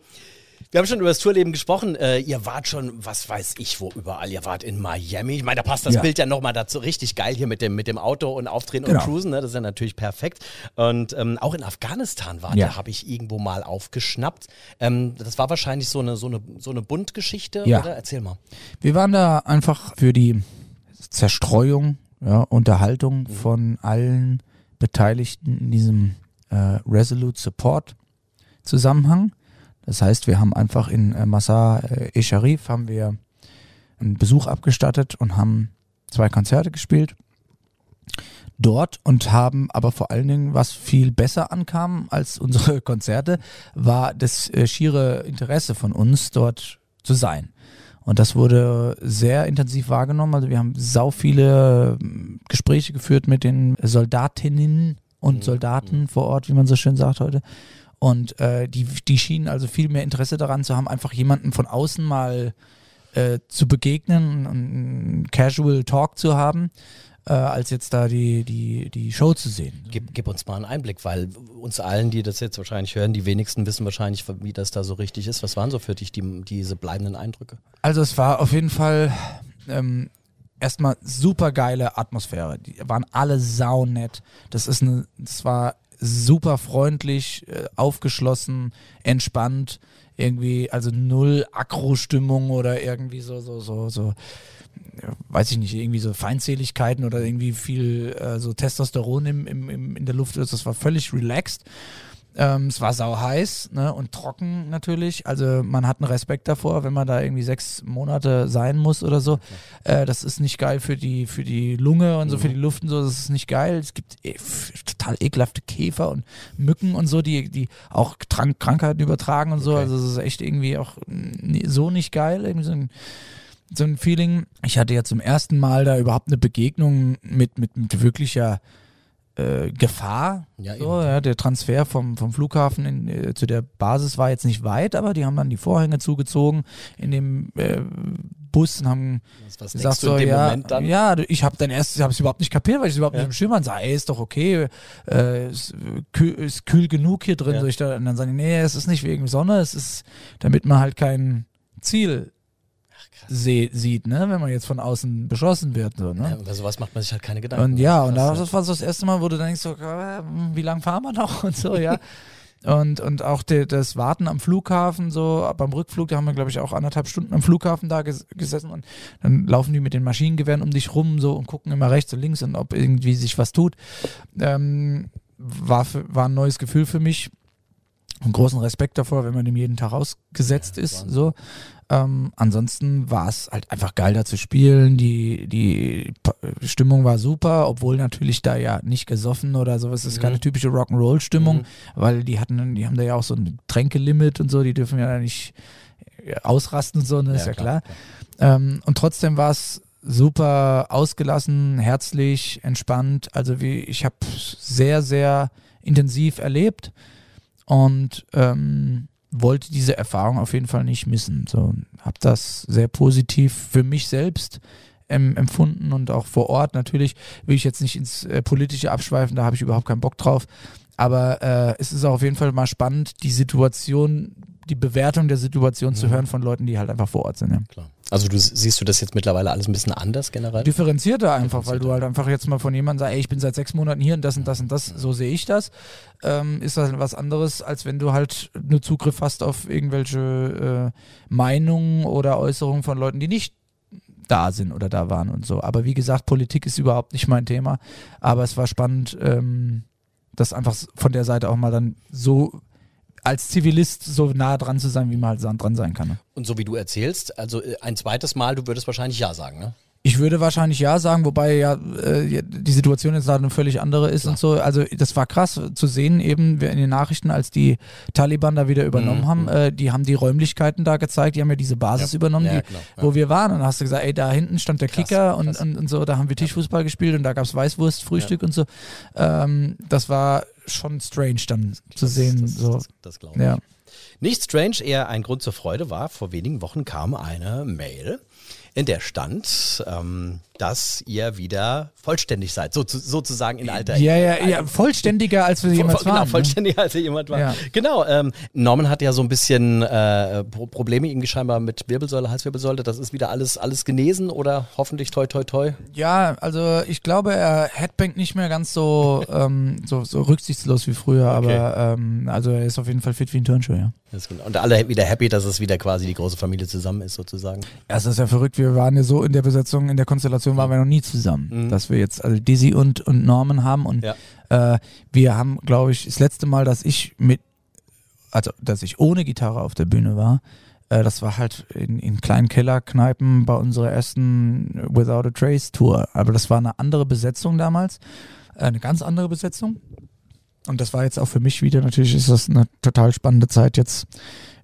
wir haben schon über das Tourleben gesprochen. Äh, ihr wart schon, was weiß ich, wo überall. Ihr wart in Miami. Ich meine, da passt das ja. Bild ja nochmal dazu richtig geil hier mit dem, mit dem Auto und Auftreten genau. und Cruisen. Ne? Das ist ja natürlich perfekt. Und ähm, auch in Afghanistan wart ja. habe ich irgendwo mal aufgeschnappt. Ähm, das war wahrscheinlich so eine, so eine, so eine Buntgeschichte, ja. oder? Erzähl mal. Wir waren da einfach für die Zerstreuung, ja, Unterhaltung mhm. von allen Beteiligten in diesem äh, Resolute Support Zusammenhang. Das heißt, wir haben einfach in äh, Massar-e-Sharif haben wir einen Besuch abgestattet und haben zwei Konzerte gespielt dort und haben aber vor allen Dingen, was viel besser ankam als unsere Konzerte, war das äh, schiere Interesse von uns, dort zu sein. Und das wurde sehr intensiv wahrgenommen. Also wir haben sau viele äh, Gespräche geführt mit den Soldatinnen und mhm. Soldaten vor Ort, wie man so schön sagt heute. Und äh, die, die schienen also viel mehr Interesse daran zu haben, einfach jemanden von außen mal äh, zu begegnen, einen Casual Talk zu haben, äh, als jetzt da die, die, die Show zu sehen. Gib, gib, uns mal einen Einblick, weil uns allen, die das jetzt wahrscheinlich hören, die wenigsten wissen wahrscheinlich, wie das da so richtig ist. Was waren so für dich die, diese bleibenden Eindrücke? Also es war auf jeden Fall ähm, erstmal super geile Atmosphäre. Die waren alle saunett. Das ist eine, das war super freundlich, äh, aufgeschlossen, entspannt, irgendwie, also null Akro-Stimmung oder irgendwie so, so, so, so weiß ich nicht, irgendwie so Feindseligkeiten oder irgendwie viel äh, so Testosteron im, im, im, in der Luft ist. Das war völlig relaxed. Ähm, es war sau heiß ne, und trocken natürlich. Also man hat einen Respekt davor, wenn man da irgendwie sechs Monate sein muss oder so. Äh, das ist nicht geil für die, für die Lunge und so, für die Luft und so. Das ist nicht geil. Es gibt e total ekelhafte Käfer und Mücken und so, die, die auch Trank Krankheiten übertragen und so. Okay. Also es ist echt irgendwie auch so nicht geil. Irgendwie so ein so ein Feeling. Ich hatte ja zum ersten Mal da überhaupt eine Begegnung mit, mit, mit wirklicher äh, Gefahr. Ja, so, ja, der Transfer vom, vom Flughafen in, äh, zu der Basis war jetzt nicht weit, aber die haben dann die Vorhänge zugezogen in dem äh, Bus und haben gesagt so, ja, ja, ich habe dann erst, ich habe es überhaupt nicht kapiert, weil ich es überhaupt Ja. nicht im Schirm hatte. Ey, ist doch okay, äh, ist, kühl, ist kühl genug hier drin. Ja. So ich da, und dann sagen die, nee, es ist nicht wegen Sonne, es ist, damit man halt kein Ziel seh, sieht, ne, wenn man jetzt von außen beschossen wird, so, ne? Ja, über sowas macht man sich halt keine Gedanken. Und ja, und das war so das erste Mal, wo du dann denkst, so, äh, wie lange fahren wir noch und so, ja. Und, und auch de, das Warten am Flughafen, so beim Rückflug, da haben wir, glaube ich, auch anderthalb Stunden am Flughafen da ges gesessen und dann laufen die mit den Maschinengewehren um dich rum so und gucken immer rechts und links und ob irgendwie sich was tut. Ähm, war, für, war ein neues Gefühl für mich. Und großen Respekt davor, wenn man dem jeden Tag ausgesetzt ist. So. Ähm, ansonsten war es halt einfach geil, da zu spielen. Die, die Stimmung war super, obwohl natürlich da ja nicht gesoffen oder sowas. Es ist keine typische Rock'n'Roll-Stimmung, weil die hatten, die haben da ja auch so ein Tränkelimit und so, die dürfen ja nicht äh, ausrasten und so, ne, ist ja klar. Ähm, und trotzdem war es super ausgelassen, herzlich, entspannt. Also wie ich habe sehr, sehr intensiv erlebt und ähm, wollte diese Erfahrung auf jeden Fall nicht missen. So habe das sehr positiv für mich selbst ähm, empfunden und auch vor Ort natürlich will ich jetzt nicht ins äh, politische abschweifen, da habe ich überhaupt keinen Bock drauf. Aber äh, es ist auch auf jeden Fall mal spannend, die Situation, die Bewertung der Situation zu hören von Leuten, die halt einfach vor Ort sind. Ja. Klar. Also du siehst du das jetzt mittlerweile alles ein bisschen anders generell? Differenzierter einfach, weil du halt einfach jetzt mal von jemandem sagst, ey, ich bin seit sechs Monaten hier und das und das und das, so sehe ich das, ähm, ist das was anderes, als wenn du halt nur Zugriff hast auf irgendwelche äh, Meinungen oder Äußerungen von Leuten, die nicht da sind oder da waren und so. Aber wie gesagt, Politik ist überhaupt nicht mein Thema. Aber es war spannend, ähm, das einfach von der Seite auch mal dann so als Zivilist so nah dran zu sein, wie man halt dran sein kann. Ne? Und so wie du erzählst, also äh, ein zweites Mal, du würdest wahrscheinlich ja sagen, ne? Ich würde wahrscheinlich ja sagen, wobei ja äh, die Situation jetzt da eine völlig andere ist und so. Also das war krass zu sehen eben in den Nachrichten, als die Taliban da wieder übernommen Mhm, haben. Äh, die haben die Räumlichkeiten da gezeigt, die haben ja diese Basis Ja. übernommen, Ja, die, genau, ja. wo wir waren. Und dann hast du gesagt, ey, da hinten stand der Krass, Kicker und, krass. und, und so, da haben wir Tischfußball gespielt und da gab's Weißwurst, Frühstück und so. Ähm, das war schon strange dann zu sehen. das, so. das, das glaube ich. ja. Nicht strange, eher ein Grund zur Freude war, vor wenigen Wochen kam eine Mail, in der stand, ähm, dass ihr wieder vollständig seid, so, sozusagen in alter Ja, ja, ja, vollständiger als wir jemals genau, waren. ne? vollständiger als er jemand war. Ja. Genau, ähm, Norman hat ja so ein bisschen äh, Pro Probleme irgendwie scheinbar mit Wirbelsäule, Halswirbelsäule. Das ist wieder alles, alles genesen oder hoffentlich toi toi toi. Ja, also ich glaube, er headbangt nicht mehr ganz so, ähm, so, so rücksichtslos wie früher, aber ähm, also er ist auf jeden Fall fit wie ein Turnschuh, ja. Und alle wieder happy, dass es wieder quasi die große Familie zusammen ist, sozusagen. Ja, es ist ja verrückt, wir waren ja so in der Besetzung, in der Konstellation waren wir noch nie zusammen, dass wir jetzt also Dizzy und, und Norman haben und Ja. äh, wir haben, glaube ich, das letzte Mal, dass ich mit, also dass ich ohne Gitarre auf der Bühne war, äh, das war halt in, in kleinen Kellerkneipen bei unserer ersten Without a Trace Tour. Aber das war eine andere Besetzung damals, äh, eine ganz andere Besetzung. Und das war jetzt auch für mich wieder, natürlich ist das eine total spannende Zeit, jetzt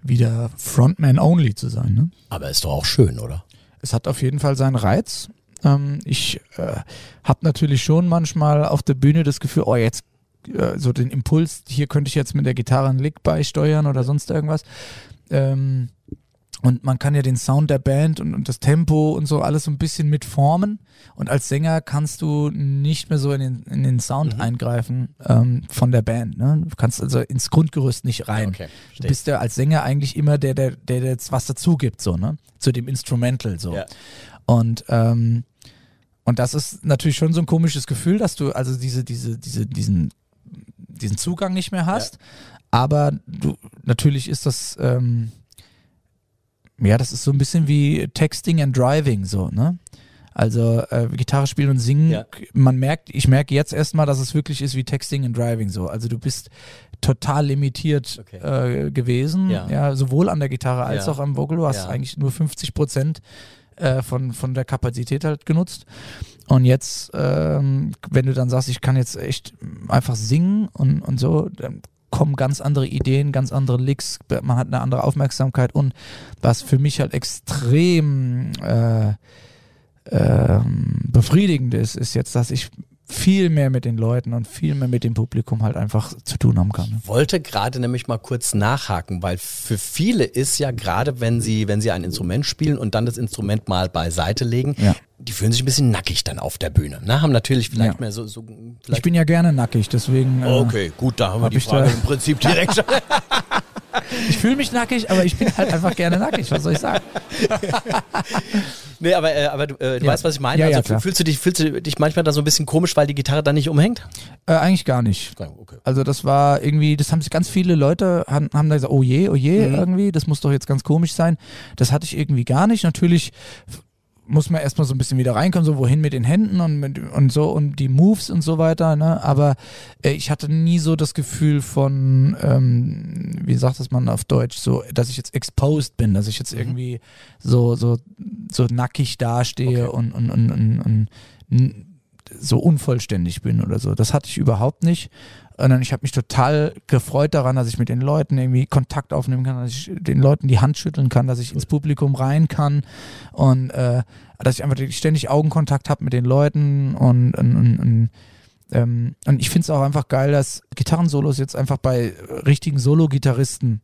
wieder Frontman only zu sein. Ne? Aber ist doch auch schön, oder? Es hat auf jeden Fall seinen Reiz. Ähm, ich äh, habe natürlich schon manchmal auf der Bühne das Gefühl, oh, jetzt äh, so den Impuls, hier könnte ich jetzt mit der Gitarre einen Lick beisteuern oder sonst irgendwas. Ähm, und man kann ja den Sound der Band und, und das Tempo und so alles so ein bisschen mitformen. Und als Sänger kannst du nicht mehr so in den, in den Sound eingreifen ähm, von der Band. Ne? Du kannst also ins Grundgerüst nicht rein. okay, du bist ja als Sänger eigentlich immer der, der, der, der jetzt was dazu gibt, so, ne? Zu dem Instrumental so. Ja. Und ähm, und das ist natürlich schon so ein komisches Gefühl, dass du also diese, diese, diese, diesen, diesen Zugang nicht mehr hast. Aber du, natürlich ist das, ähm, ja, das ist so ein bisschen wie Texting and Driving, so, ne? Also äh, Gitarre spielen und singen, Ja. man merkt, ich merke jetzt erstmal, dass es wirklich ist wie Texting and Driving so. Also du bist total limitiert Okay. äh, gewesen, Ja. ja. sowohl an der Gitarre als Ja. auch am Vocal. Du hast eigentlich nur 50 Prozent äh, von, von der Kapazität halt genutzt. Und jetzt, ähm, wenn du dann sagst, ich kann jetzt echt einfach singen und, und so, dann kommen ganz andere Ideen, ganz andere Licks, man hat eine andere Aufmerksamkeit und was für mich halt extrem äh, ähm, befriedigend ist, ist jetzt, dass ich viel mehr mit den Leuten und viel mehr mit dem Publikum halt einfach zu tun haben kann. ne? wollte gerade nämlich mal kurz nachhaken, weil für viele ist ja gerade, wenn sie, wenn sie ein Instrument spielen und dann das Instrument mal beiseite legen, Ja. die fühlen sich ein bisschen nackig dann auf der Bühne. Ne? Haben natürlich vielleicht Ja. mehr so, so Ich vielleicht bin ja gerne nackig, deswegen. Äh, Okay, gut, da haben wir Hab die ich Frage im Prinzip direkt schon. Ich fühle mich nackig, aber ich bin halt einfach gerne nackig. Was soll ich sagen? nee, aber, äh, aber du, äh, du Ja. weißt, was ich meine. Ja, ja, also klar. fühlst du dich, fühlst du dich manchmal da so ein bisschen komisch, weil die Gitarre dann nicht umhängt? Äh, eigentlich gar nicht. Okay. Also das war irgendwie, das haben sich ganz viele Leute, haben, haben da gesagt, oh je, oh je, Mhm. irgendwie, das muss doch jetzt ganz komisch sein. Das hatte ich irgendwie gar nicht. Natürlich muss man erstmal so ein bisschen wieder reinkommen, so wohin mit den Händen und, mit, und so und die Moves und so weiter, ne? Aber äh, ich hatte nie so das Gefühl von, ähm, wie sagt das man auf Deutsch, so, dass ich jetzt exposed bin, dass ich jetzt Mhm. irgendwie so, so, so nackig dastehe und, und, und, und, und n- so unvollständig bin oder so. Das hatte ich überhaupt nicht. Und dann, ich habe mich total gefreut daran, dass ich mit den Leuten irgendwie Kontakt aufnehmen kann, dass ich den Leuten die Hand schütteln kann, dass ich ins Publikum rein kann und äh, dass ich einfach ständig Augenkontakt habe mit den Leuten und, und, und, und ähm, und ich finde es auch einfach geil, dass Gitarrensolos jetzt einfach bei richtigen Solo-Gitarristen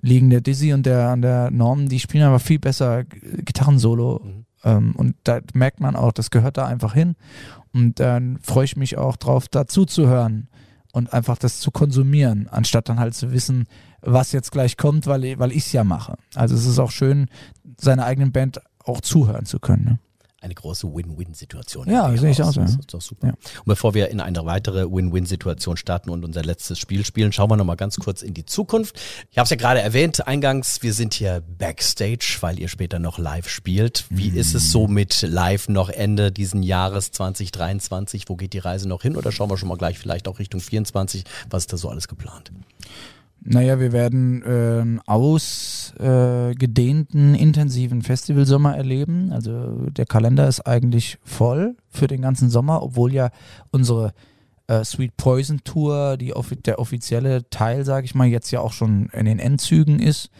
liegen. Der Dizzy und der, der Norm, die spielen aber viel besser Gitarrensolo. Mhm. Ähm, und da merkt man auch, das gehört da einfach hin. Und dann freue ich mich auch drauf, dazu zu hören und einfach das zu konsumieren, anstatt dann halt zu wissen, was jetzt gleich kommt, weil, weil ich es ja mache. Also es ist auch schön, seiner eigenen Band auch zuhören zu können. Ne? Eine große Win-Win-Situation. Ja, sehe ich auch so, Das ist doch super. Ja. Und bevor wir in eine weitere Win-Win-Situation starten und unser letztes Spiel spielen, schauen wir nochmal ganz kurz in die Zukunft. Ich habe es ja gerade erwähnt, eingangs, wir sind hier Backstage, weil ihr später noch live spielt. Wie ist es so mit live noch Ende diesen Jahres 2023? Wo geht die Reise noch hin? Oder schauen wir schon mal gleich vielleicht auch Richtung 24? Was ist da so alles geplant? Naja, wir werden ähm, ausgedehnten, intensiven Festivalsommer erleben. Also der Kalender ist eigentlich voll für den ganzen Sommer, obwohl ja unsere äh, Sweet Poison Tour, die offi der offizielle Teil, sage ich mal, jetzt ja auch schon in den Endzügen ist.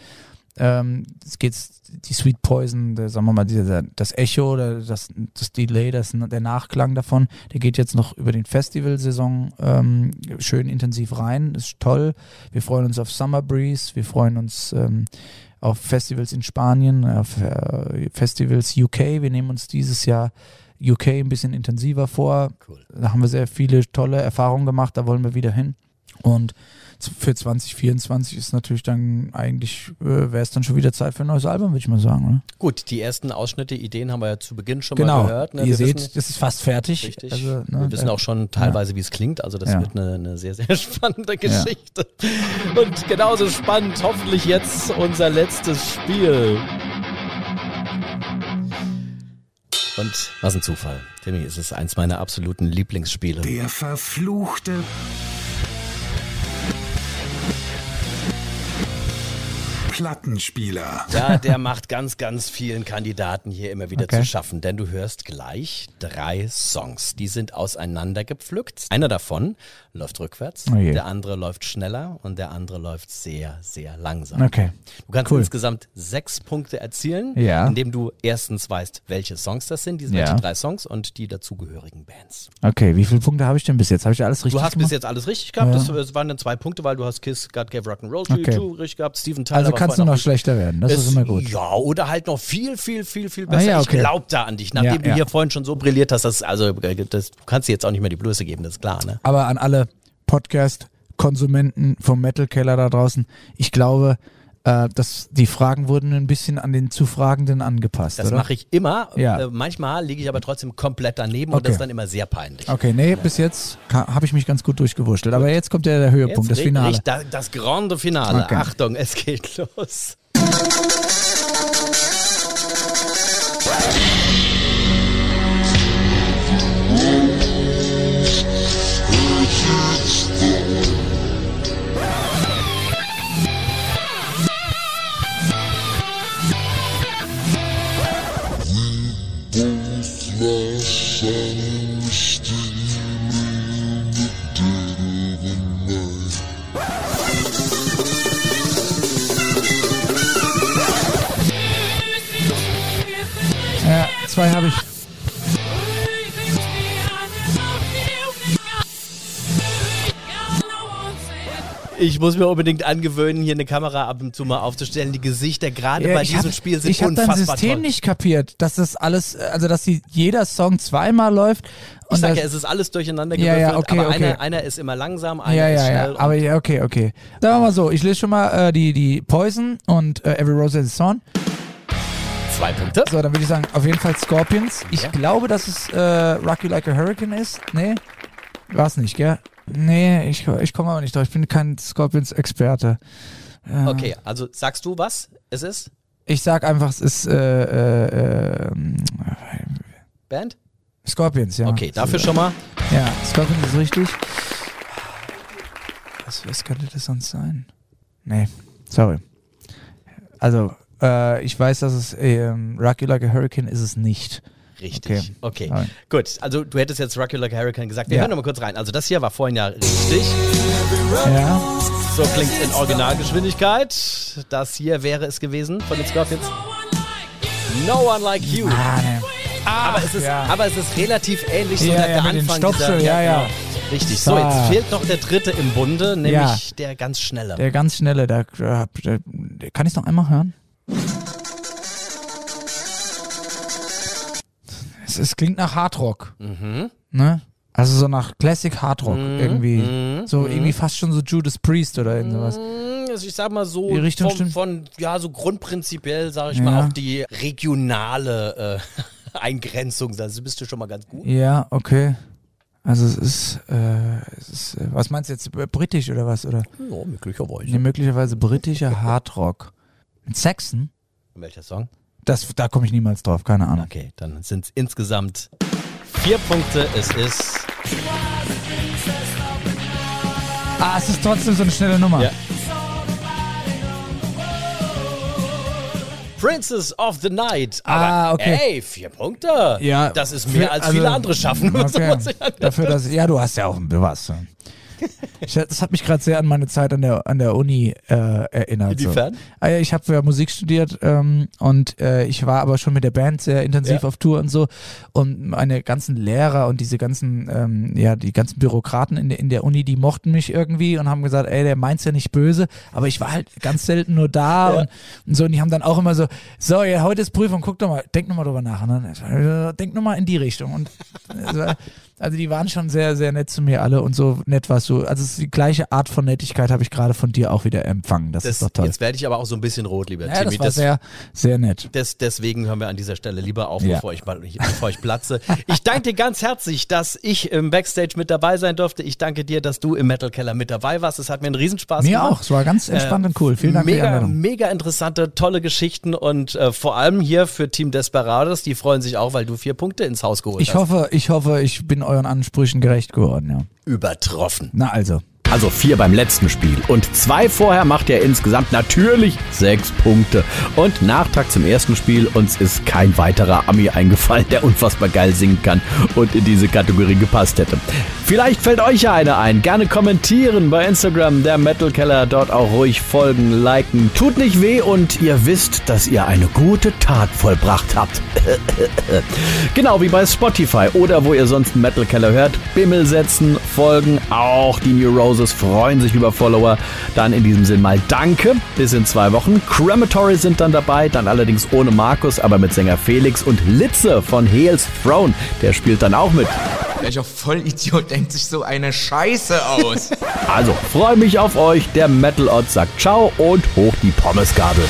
Ähm, es geht die Sweet Poison, der, sagen wir mal, dieser, das Echo, der, das, das Delay, das, der Nachklang davon, der geht jetzt noch über den Festivalsaison ähm, schön intensiv rein. Ist toll. Wir freuen uns auf Summer Breeze, wir freuen uns ähm, auf Festivals in Spanien, auf äh, Festivals UK. Wir nehmen uns dieses Jahr UK ein bisschen intensiver vor. Cool. Da haben wir sehr viele tolle Erfahrungen gemacht, da wollen wir wieder hin. Und für 2024 ist natürlich dann eigentlich, äh, wäre es dann schon wieder Zeit für ein neues Album, würde ich mal sagen. Oder? Gut, die ersten Ausschnitte, Ideen haben wir ja zu Beginn schon Genau, mal gehört. Ne? ihr Wir seht, wissen- das ist fast fertig. Richtig. Also, ne, wir wissen äh, auch schon teilweise, wie es klingt. Also das Ja. wird eine, eine sehr, sehr spannende Geschichte. Und genauso spannend hoffentlich jetzt unser letztes Spiel. Und was ein Zufall. Timmy, es ist eins meiner absoluten Lieblingsspiele. Der verfluchte Plattenspieler. Ja, der macht ganz, ganz vielen Kandidaten hier immer wieder Okay. zu schaffen, denn du hörst gleich drei Songs. Die sind auseinandergepflückt. Einer davon läuft rückwärts, Oh der andere läuft schneller und der andere läuft sehr, sehr langsam. Okay. Du kannst Cool. insgesamt sechs Punkte erzielen, Ja. indem du erstens weißt, welche Songs das sind, diese Ja. welche drei Songs und die dazugehörigen Bands. Okay, wie viele Punkte habe ich denn bis jetzt? Habe ich alles richtig Du hast gemacht? bis jetzt alles richtig gehabt, Ja. das, das waren dann zwei Punkte, weil du hast Kiss, God Gave Rock'n'Roll to Okay. You richtig gehabt, Steven Tyler also kannst du noch schlechter werden. Das ist Es- immer gut. Ja, oder halt noch viel, viel, viel, viel Ah, besser. Ich okay. glaub da an dich. Nachdem du hier vorhin schon so brilliert hast, das, also, das, du kannst dir jetzt auch nicht mehr die Blöße geben, das ist klar, ne? Aber an alle Podcast-Konsumenten vom Metal-Keller da draußen. Ich glaube, äh, das, die Fragen wurden ein bisschen an den Zufragenden angepasst. Das mache ich immer. Ja. Äh, manchmal liege ich aber trotzdem komplett daneben okay. und das ist dann immer sehr peinlich. Okay, nee, bis jetzt habe ich mich ganz gut durchgewurschtelt. Aber jetzt kommt ja der Höhepunkt, jetzt das Finale. Da, das grande Finale. Okay. Achtung, es geht los. Thank. Zwei habe ich. Ich muss mir unbedingt angewöhnen, hier eine Kamera ab und zu mal aufzustellen. Die Gesichter gerade Ja, bei ich diesem hab- Spiel sind ich habe dein unfassbar System toll. nicht kapiert, dass das alles, also dass die, jeder Song zweimal läuft. Ich Und sag das, ja, es ist alles durcheinander Ja, gewürfelt, ja, okay, aber okay. Einer, einer ist immer langsam, einer ja, ist ja, schnell. ja, aber ja, okay, okay. Sagen wir mal so, ich lese schon mal äh, die, die Poison und äh, Every Rose has its Thorn. Zwei Punkte. So, dann würde ich sagen, auf jeden Fall Scorpions. Ich Ja. glaube, dass es äh, Rock You Like a Hurricane ist. Nee, war's nicht, gell? Nee, ich, ich komme aber nicht drauf. Ich bin kein Scorpions-Experte. Äh, Okay, also sagst du was? Es ist Ich sag einfach, es ist äh, äh, ähm, Band? Scorpions, ja. Okay, dafür schon mal. Ja, Scorpions ist richtig. Was, was könnte das sonst sein? Nee, sorry. Also, äh, ich weiß, dass es ähm, Rock You Like a Hurricane ist es nicht. Richtig. Okay. Nein. Gut, also du hättest jetzt Rocky Like a Hurricane gesagt. Wir Ja. hören noch mal kurz rein. Also das hier war vorhin ja richtig. Ja. So klingt in Originalgeschwindigkeit. Das hier wäre es gewesen von den Scorpions. No one like you. Ah, nee. aber, es ist, ja. aber es ist relativ ähnlich so Ja, der, ja, Anfang dieser, ja, ja. genau. Richtig. So, jetzt fehlt noch der dritte im Bunde, nämlich der ganz schnelle. Der ganz schnelle, der, der, der kann ich noch einmal hören? Es, es klingt nach Hardrock. Mhm. Ne? Also so nach Classic Hardrock irgendwie. mhm, so irgendwie fast schon so Judas Priest oder irgend sowas. Mm, Also ich sag mal so Die Richtung von, von ja so grundprinzipiell sage ich Ja. mal auch die regionale äh, Eingrenzung, also bist du schon mal ganz gut. Ja, okay. Also es ist, äh, es ist äh, was meinst du jetzt, britisch oder was? Oder? Ja, möglicherweise. Nee, möglicherweise britischer Hardrock. Mit Saxon? Welcher Song? Das, da komme ich niemals drauf, keine Ahnung. Okay, dann sind es insgesamt vier Punkte. Es ist Ah, es ist trotzdem so eine schnelle Nummer. Ja. Princess of the Night. Aber Ah, okay. ey, vier Punkte. Ja, Das ist mehr für- als also, viele andere schaffen. Okay. Dafür, dass ja, du hast ja auch du warst. So. Das hat mich gerade sehr an meine Zeit an der an der Uni äh, erinnert. Inwiefern? So. Ah, ja, ich habe ja Musik studiert ähm, und äh, ich war aber schon mit der Band sehr intensiv Ja. auf Tour und so und meine ganzen Lehrer und diese ganzen ähm, ja die ganzen Bürokraten in der in der Uni, die mochten mich irgendwie und haben gesagt, ey, der meint's ja nicht böse, aber ich war halt ganz selten nur da Ja. und, und so und die haben dann auch immer so, so ja, heute ist Prüfung, guck doch mal, denk noch mal drüber nach, ne? Äh, denk noch mal in die Richtung und also, also die waren schon sehr, sehr nett zu mir alle und so nett warst du. Also die gleiche Art von Nettigkeit habe ich gerade von dir auch wieder empfangen. Das, Das, ist doch toll. Jetzt werde ich aber auch so ein bisschen rot, lieber Ja, Timmy. das war sehr, sehr nett. Des, deswegen hören wir an dieser Stelle lieber auf, Ja. bevor, ich, bevor ich platze. Ich danke dir ganz herzlich, dass ich im Backstage mit dabei sein durfte. Ich danke dir, dass du im Metal Keller mit dabei warst. Es hat mir einen Riesenspaß Mir gemacht. auch. Es war ganz entspannt Äh, und cool. Vielen Dank für die mega, Einladung. mega interessante, tolle Geschichten und äh, vor allem hier für Team Desperados, die freuen sich auch, weil du vier Punkte ins Haus geholt Ich hast. hoffe, ich hoffe, ich bin euren Ansprüchen gerecht geworden, ja. Übertroffen. Na also. Also vier beim letzten Spiel und zwei vorher macht er insgesamt natürlich sechs Punkte. Und Nachtrag zum ersten Spiel, uns ist kein weiterer Ami eingefallen, der unfassbar geil singen kann und in diese Kategorie gepasst hätte. Vielleicht fällt euch ja einer ein. Gerne kommentieren bei Instagram, der Metal Keller, dort auch ruhig folgen, liken. Tut nicht weh und ihr wisst, dass ihr eine gute Tat vollbracht habt. Genau wie bei Spotify oder wo ihr sonst Metal Keller hört. Bimmel setzen, folgen. Auch die New Roses freuen sich über Follower. Dann in diesem Sinn mal Danke. Bis in zwei Wochen. Crematory sind dann dabei. Dann allerdings ohne Markus, aber mit Sänger Felix und Litze von Hales Throne. Der spielt dann auch mit. Welcher Vollidiot denkt sich so eine Scheiße aus? Also freue mich auf euch. Der Metal Ott sagt Ciao und hoch die Pommesgabel.